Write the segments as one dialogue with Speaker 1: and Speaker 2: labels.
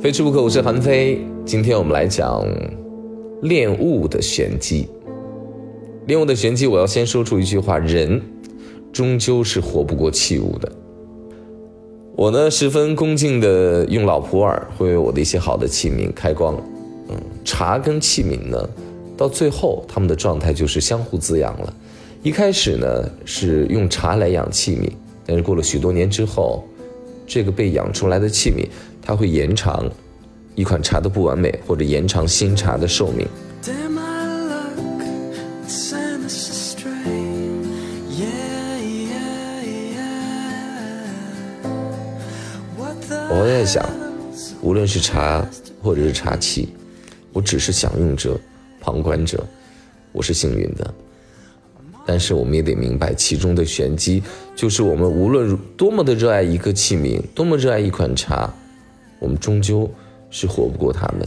Speaker 1: 非吃不可，我是韩非。今天我们来讲恋物的玄机。恋物的玄机，我要先说出一句话：人终究是活不过器物的。我呢，十分恭敬的用老普洱会为我的一些好的器皿开光。嗯，茶跟器皿呢，到最后他们的状态就是相互滋养了。一开始呢，是用茶来养器皿，但是过了许多年之后，这个被养出来的器皿。它会延长一款茶的不完美，或者延长新茶的寿命。我在想，无论是茶或者是茶器，我只是享用者、旁观者，我是幸运的。但是我们也得明白其中的玄机，就是我们无论多么的热爱一个器皿，多么热爱一款茶。我们终究是活不过他们。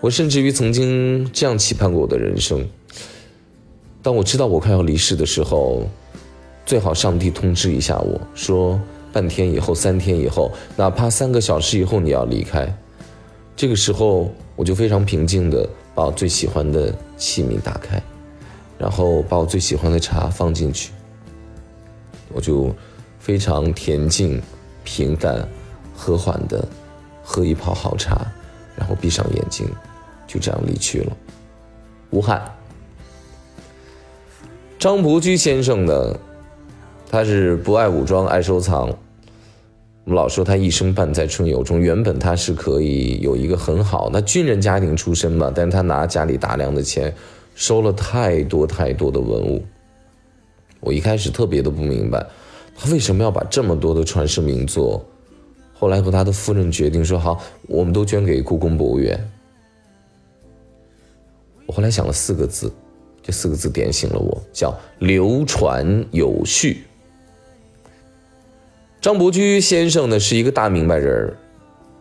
Speaker 1: 我甚至于曾经这样期盼过我的人生：当我知道我快要离世的时候，最好上帝通知一下我说，半天以后、三天以后，哪怕三个小时以后你要离开。这个时候，我就非常平静的把我最喜欢的器皿打开，然后把我最喜欢的茶放进去，我就非常恬静。平淡、和缓的喝一泡好茶，然后闭上眼睛，就这样离去了。无憾。张伯驹先生呢，他是不爱武装，爱收藏。我们老说他一生伴在春游中。原本他是可以有一个很好，那军人家庭出身嘛，但是他拿家里大量的钱，收了太多太多的文物。我一开始特别的不明白。他为什么要把这么多的传世名作？后来和他的夫人决定说：“好，我们都捐给故宫博物院。”我后来想了四个字，这四个字点醒了我，叫“流传有序”。张伯驹先生呢是一个大明白人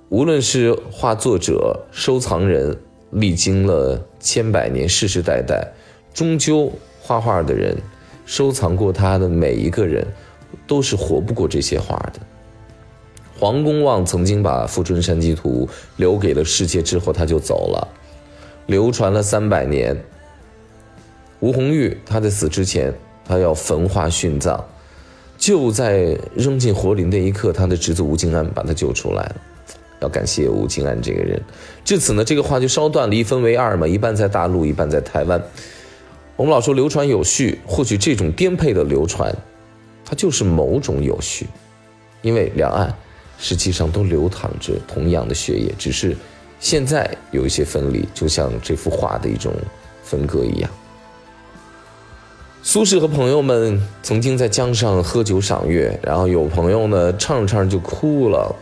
Speaker 1: 无论是画作者、收藏人，历经了千百年世世代代，终究画画的人、收藏过他的每一个人。都是活不过这些画的。黄公望曾经把《富春山居图》留给了世界之后，他就走了，流传了三百年。吴红玉他在死之前，他要焚画殉葬，就在扔进火里那一刻，他的侄子吴敬安把他救出来了。要感谢吴敬安这个人。至此呢，这个画就烧断了，一分为二嘛，一半在大陆，一半在台湾。我们老说流传有序，或许这种颠沛的流传。它就是某种有序，因为两岸实际上都流淌着同样的血液，只是现在有一些分离，就像这幅画的一种分割一样。苏轼和朋友们曾经在江上喝酒赏月，然后有朋友呢唱着唱着就哭了，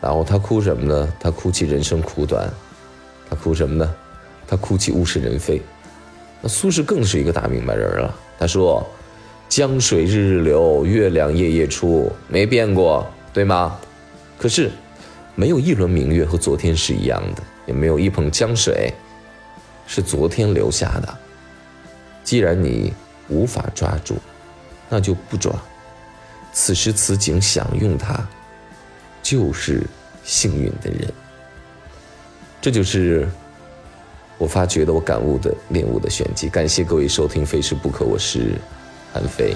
Speaker 1: 然后他哭什么呢？他哭泣人生苦短，他哭什么呢？他哭泣物是人非。那苏轼更是一个大明白人了，他说。江水日日流，月亮夜夜出，没变过，对吗？可是，没有一轮明月和昨天是一样的，也没有一捧江水是昨天留下的。既然你无法抓住，那就不抓。此时此景享用它，就是幸运的人。这就是我发觉的、我感悟的、领悟的玄机。感谢各位收听《非是不可》，我是。韩非。